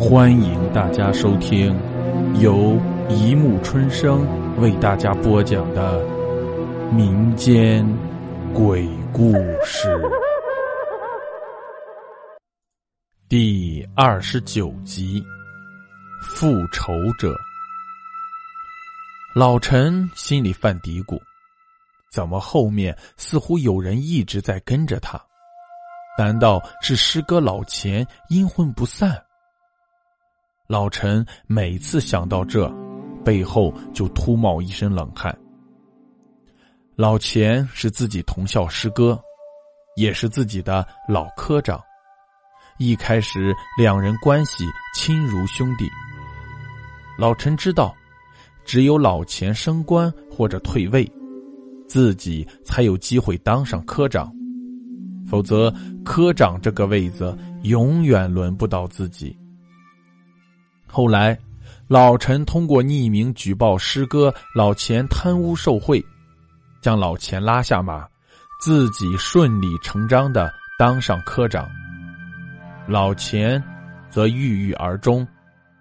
欢迎大家收听由一木春生为大家播讲的民间鬼故事第二十九集《复仇者》。老陈心里犯嘀咕：怎么后面似乎有人一直在跟着他？难道是师哥老钱阴魂不散？老陈每次想到这，背后就突冒一身冷汗。老钱是自己同校师哥，也是自己的老科长。一开始两人关系亲如兄弟。老陈知道，只有老钱升官或者退位，自己才有机会当上科长。否则，科长这个位子永远轮不到自己。后来，老陈通过匿名举报师哥老钱贪污受贿，将老钱拉下马，自己顺理成章的当上科长。老钱则郁郁而终，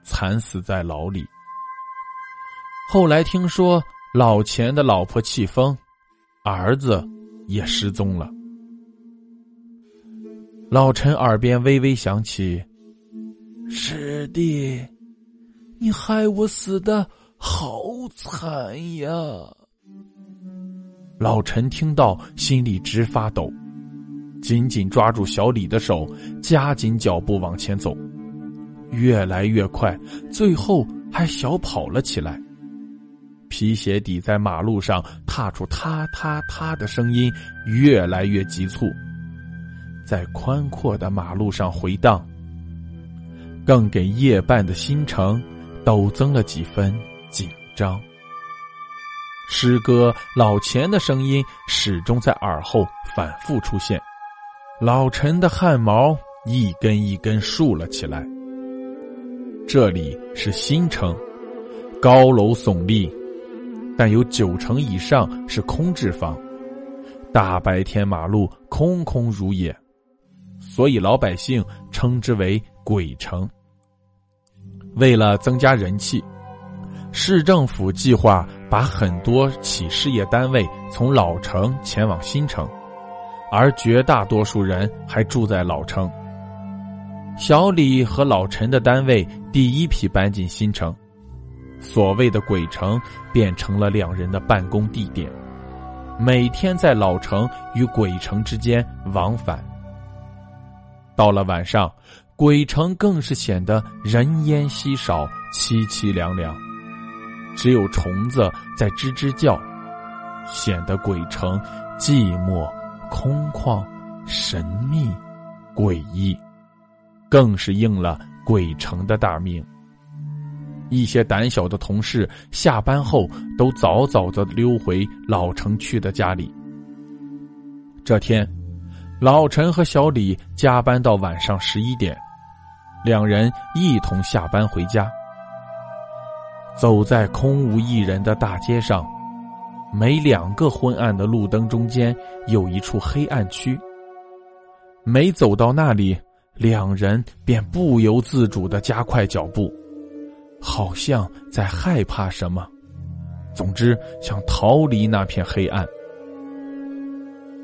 惨死在牢里。后来听说老钱的老婆气疯，儿子也失踪了。老陈耳边微微响起：“师弟，你害我死的好惨呀！”老陈听到，心里直发抖，紧紧抓住小李的手，加紧脚步往前走，越来越快，最后还小跑了起来。皮鞋底在马路上踏出“踏踏踏”的声音，越来越急促。在宽阔的马路上回荡，更给夜半的新城陡增了几分紧张。师哥老钱的声音始终在耳后反复出现，老陈的汗毛一根一根竖了起来。这里是新城，高楼耸立，但有九成以上是空置房，大白天马路空空如也。所以老百姓称之为“鬼城”。为了增加人气，市政府计划把很多企事业单位从老城前往新城，而绝大多数人还住在老城。小李和老陈的单位第一批搬进新城，所谓的“鬼城”变成了两人的办公地点，每天在老城与鬼城之间往返。到了晚上，鬼城更是显得人烟稀少、凄凄凉凉，只有虫子在吱吱叫，显得鬼城寂寞、空旷、神秘、诡异，更是应了鬼城的大名。一些胆小的同事下班后都早早的溜回老城区的家里。这天。老陈和小李加班到晚上十一点，两人一同下班回家。走在空无一人的大街上，每两个昏暗的路灯中间有一处黑暗区。每走到那里，两人便不由自主的加快脚步，好像在害怕什么。总之，想逃离那片黑暗。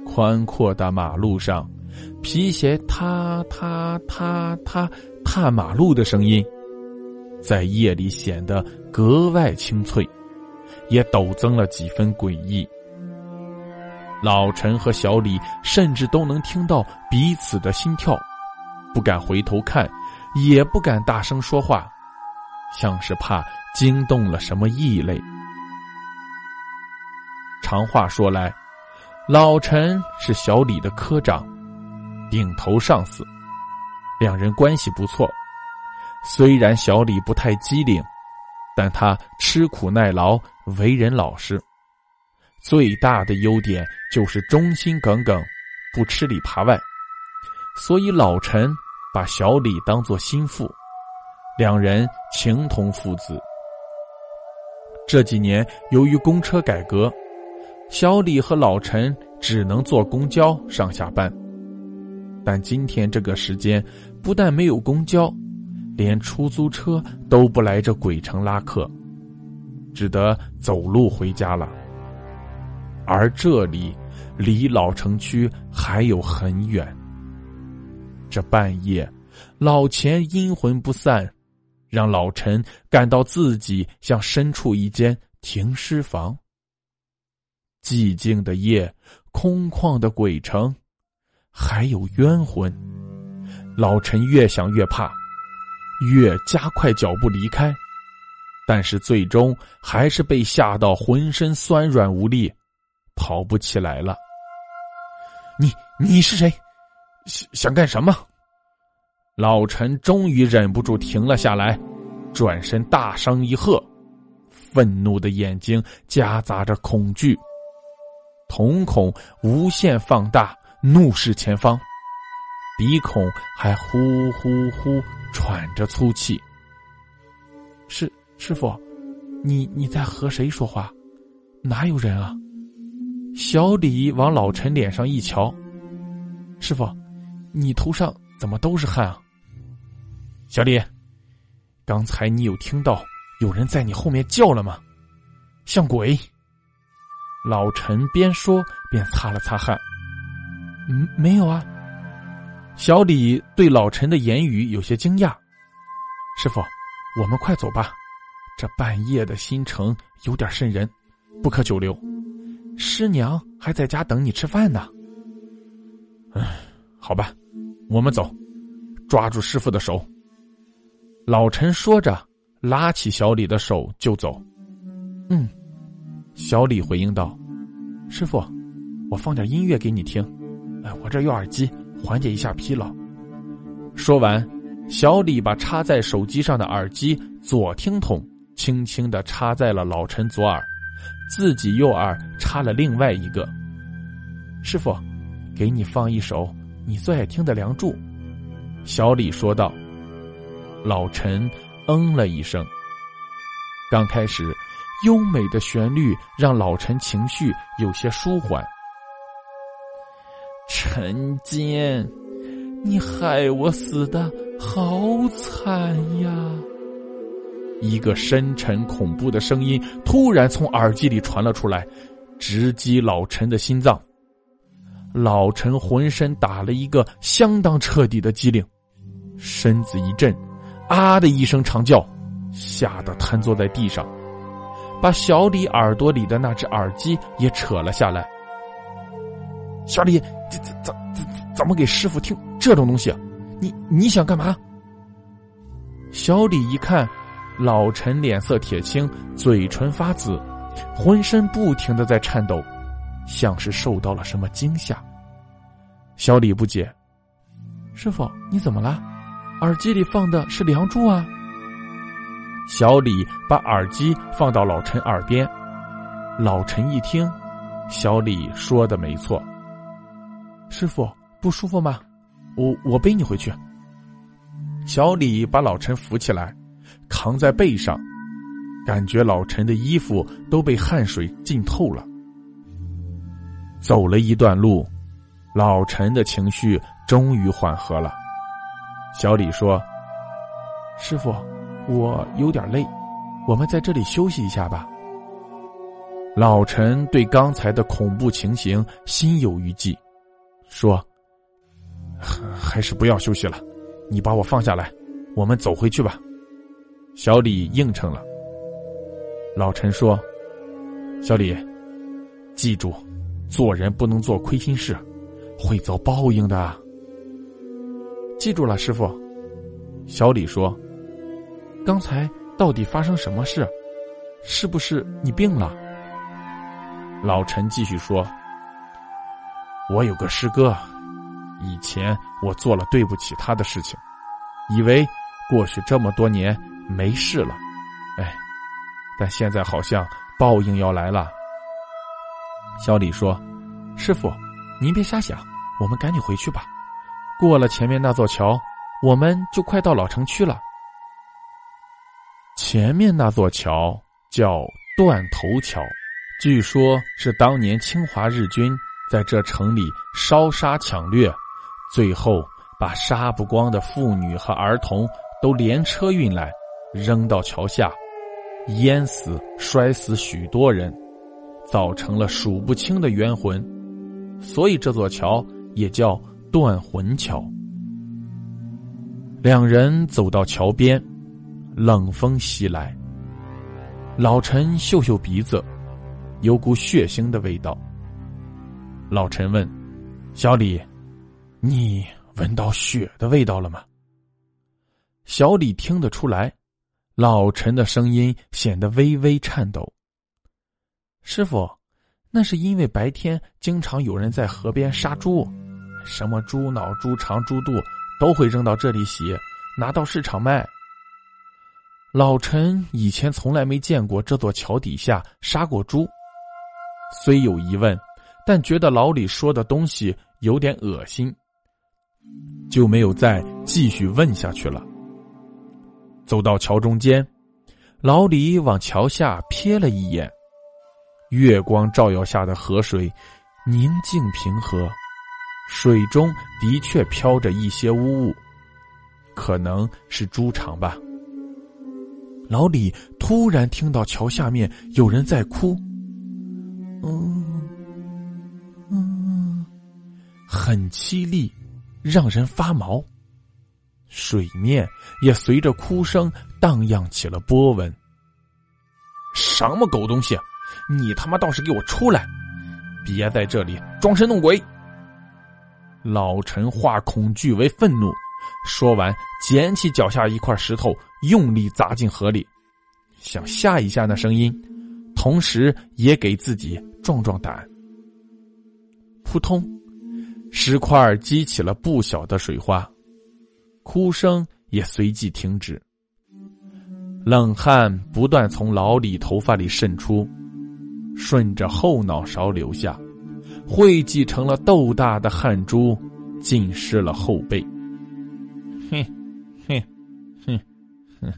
宽阔的马路上，皮鞋踏踏踏踏踏马路的声音，在夜里显得格外清脆，也陡增了几分诡异。老陈和小李甚至都能听到彼此的心跳，不敢回头看，也不敢大声说话，像是怕惊动了什么异类。长话说来。老陈是小李的科长，顶头上司，两人关系不错。虽然小李不太机灵，但他吃苦耐劳，为人老实。最大的优点就是忠心耿耿，不吃里扒外。所以老陈把小李当作心腹，两人情同父子。这几年由于公车改革。小李和老陈只能坐公交上下班，但今天这个时间不但没有公交，连出租车都不来这鬼城拉客，只得走路回家了。而这里离老城区还有很远。这半夜，老钱阴魂不散，让老陈感到自己像身处一间停尸房。寂静的夜，空旷的鬼城，还有冤魂。老陈越想越怕，越加快脚步离开，但是最终还是被吓到浑身酸软无力，跑不起来了。你你是谁？想想干什么？老陈终于忍不住停了下来，转身大声一喝，愤怒的眼睛夹杂着恐惧，瞳孔无限放大，怒视前方。鼻孔还呼呼呼喘着粗气。师师傅，你你在和谁说话？哪有人啊？小李往老陈脸上一瞧，师傅，你头上怎么都是汗啊？小李，刚才你有听到有人在你后面叫了吗？像鬼。老陈边说边擦了擦汗。嗯，没有啊。小李对老陈的言语有些惊讶，师傅，我们快走吧，这半夜的新城有点渗人，不可久留。师娘还在家等你吃饭呢。唉，好吧，我们走，抓住师傅的手。老陈说着，拉起小李的手就走。嗯，小李回应道：“师傅，我放点音乐给你听，我这有耳机。”缓解一下疲劳。说完，小李把插在手机上的耳机左听筒轻轻的插在了老陈左耳，自己右耳插了另外一个。师傅，给你放一首你最爱听的《梁祝》。小李说道。老陈嗯了一声。刚开始，优美的旋律让老陈情绪有些舒缓。陈坚，你害我死的好惨呀！一个深沉恐怖的声音突然从耳机里传了出来，直击老陈的心脏。老陈浑身打了一个相当彻底的激灵，身子一震，啊的一声长叫，吓得瘫坐在地上，把小李耳朵里的那只耳机也扯了下来。小李，怎怎怎怎怎么给师傅听这种东西？你你想干嘛？小李一看，老陈脸色铁青，嘴唇发紫，浑身不停的在颤抖，像是受到了什么惊吓。小李不解：“师傅，你怎么了？耳机里放的是《梁祝》啊！”小李把耳机放到老陈耳边，老陈一听，小李说的没错。师傅不舒服吗？我我背你回去。小李把老陈扶起来，扛在背上，感觉老陈的衣服都被汗水浸透了。走了一段路，老陈的情绪终于缓和了。小李说：“师傅，我有点累，我们在这里休息一下吧。”老陈对刚才的恐怖情形心有余悸。说：“还是不要休息了，你把我放下来，我们走回去吧。”小李应承了。老陈说：“小李，记住，做人不能做亏心事，会遭报应的。”记住了，师傅。小李说：“刚才到底发生什么事？是不是你病了？”老陈继续说。我有个师哥，以前我做了对不起他的事情，以为过去这么多年没事了，哎，但现在好像报应要来了。小李说：“师傅，您别瞎想，我们赶紧回去吧。过了前面那座桥，我们就快到老城区了。前面那座桥叫断头桥，据说是当年侵华日军。”在这城里烧杀抢掠，最后把杀不光的妇女和儿童都连车运来，扔到桥下，淹死、摔死许多人，造成了数不清的冤魂，所以这座桥也叫断魂桥。两人走到桥边，冷风袭来。老陈嗅嗅鼻子，有股血腥的味道。老陈问：“小李，你闻到血的味道了吗？”小李听得出来，老陈的声音显得微微颤抖。师傅，那是因为白天经常有人在河边杀猪，什么猪脑、猪肠、猪肚。都会扔到这里洗，拿到市场卖。老陈以前从来没见过这座桥底下杀过猪，虽有疑问，但觉得老李说的东西有点恶心，就没有再继续问下去了。走到桥中间，老李往桥下瞥了一眼，月光照耀下的河水宁静平和。水中的确飘着一些污物，可能是猪肠吧。老李突然听到桥下面有人在哭，嗯，很凄厉，让人发毛。水面也随着哭声荡漾起了波纹。什么狗东西！你他妈倒是给我出来！别在这里装神弄鬼！老陈化恐惧为愤怒，说完，捡起脚下一块石头，用力砸进河里，想吓一下那声音，同时也给自己壮壮胆。扑通，石块激起了不小的水花，哭声也随即停止。冷汗不断从老李头发里渗出，顺着后脑勺流下。汇集成了豆大的汗珠，浸湿了后背。哼，哼，哼，哼！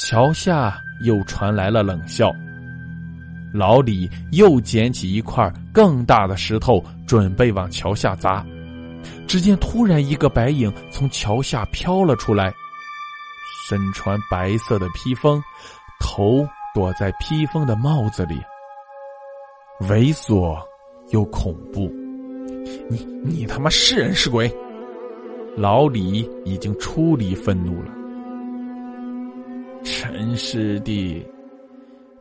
桥下又传来了冷笑。老李又捡起一块更大的石头，准备往桥下砸。只见突然一个白影从桥下飘了出来，身穿白色的披风，头躲在披风的帽子里，猥琐。又恐怖，你你他妈是人是鬼？老李已经出离愤怒了。陈师弟，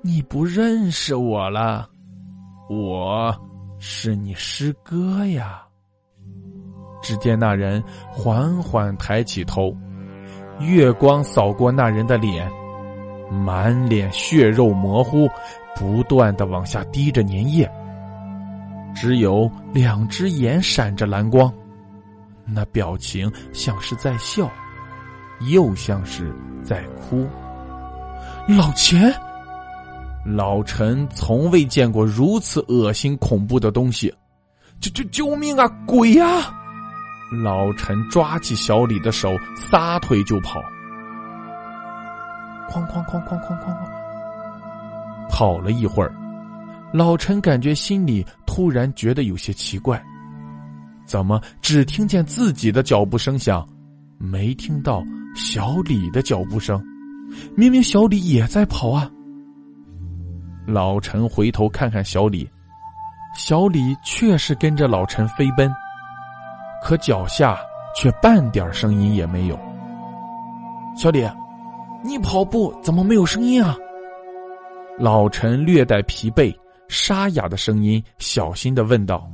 你不认识我了，我是你师哥呀。只见那人缓缓抬起头，月光扫过那人的脸，满脸血肉模糊，不断的往下滴着粘液。只有两只眼闪着蓝光，那表情像是在笑，又像是在哭。老钱，老陈从未见过如此恶心恐怖的东西，救救救命啊！鬼呀！老陈抓起小李的手，撒腿就跑。哐哐哐哐哐哐哐，跑了一会儿。老陈感觉心里突然觉得有些奇怪，怎么只听见自己的脚步声响，没听到小李的脚步声？明明小李也在跑啊！老陈回头看看小李，小李确实跟着老陈飞奔，可脚下却半点声音也没有。小李，你跑步怎么没有声音啊？老陈略带疲惫。沙哑的声音，小心的问道：“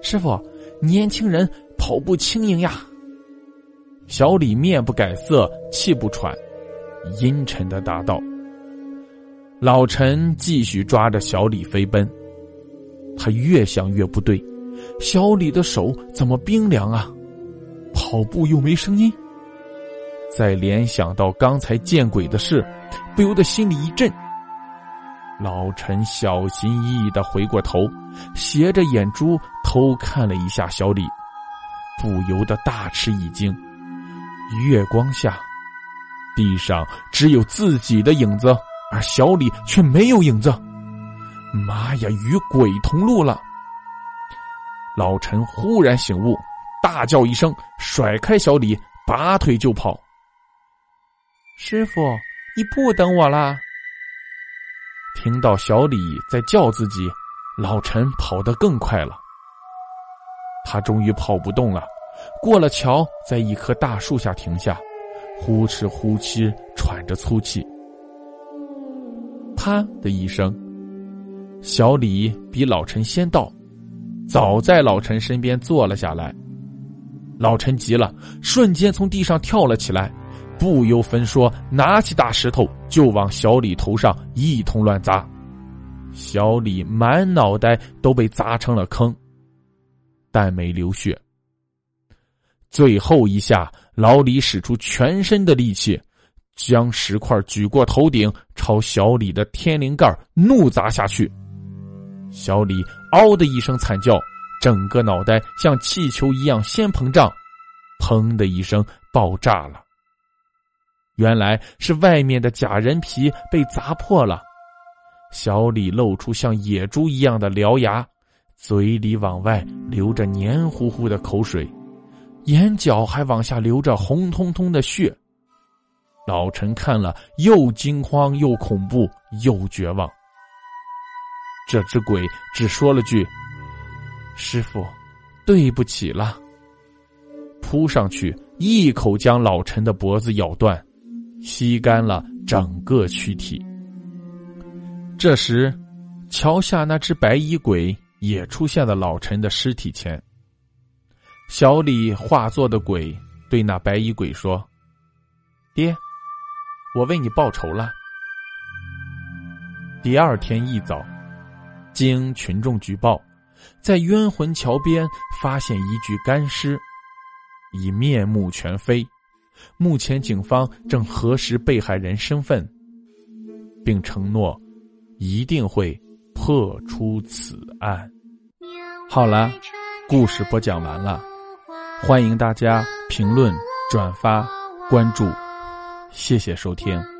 师傅，年轻人跑步轻盈呀。”小李面不改色，气不喘，阴沉的答道：“老陈继续抓着小李飞奔，他越想越不对，小李的手怎么冰凉啊？跑步又没声音。再联想到刚才见鬼的事，不由得心里一震。”老陈小心翼翼的回过头，斜着眼珠偷看了一下小李，不由得大吃一惊。月光下，地上只有自己的影子，而小李却没有影子。妈呀，与鬼同路了！老陈忽然醒悟，大叫一声，甩开小李，拔腿就跑。师傅，你不等我啦！听到小李在叫自己，老陈跑得更快了。他终于跑不动了，过了桥，在一棵大树下停下，呼哧呼哧喘着粗气。啪的一声，小李比老陈先到，早在老陈身边坐了下来。老陈急了，瞬间从地上跳了起来，不由分说，拿起大石头就往小李头上一通乱砸。小李满脑袋都被砸成了坑，但没流血。最后一下，老李使出全身的力气，将石块举过头顶，朝小李的天灵盖怒砸下去。小李“嗷”的一声惨叫。整个脑袋像气球一样先膨胀，砰的一声爆炸了。原来是外面的假人皮被砸破了，小李露出像野猪一样的獠牙，嘴里往外流着黏糊糊的口水，眼角还往下流着红彤彤的血。老陈看了又惊慌又恐怖又绝望。这只鬼只说了句。师傅，对不起了。扑上去，一口将老陈的脖子咬断，吸干了整个躯体。这时，桥下那只白衣鬼也出现在老陈的尸体前。小李化作的鬼对那白衣鬼说：“爹，我为你报仇了。”第二天一早，经群众举报。在冤魂桥边发现一具干尸，已面目全非。目前警方正核实被害人身份，并承诺一定会破出此案。好了，故事播讲完了，欢迎大家评论、转发、关注，谢谢收听。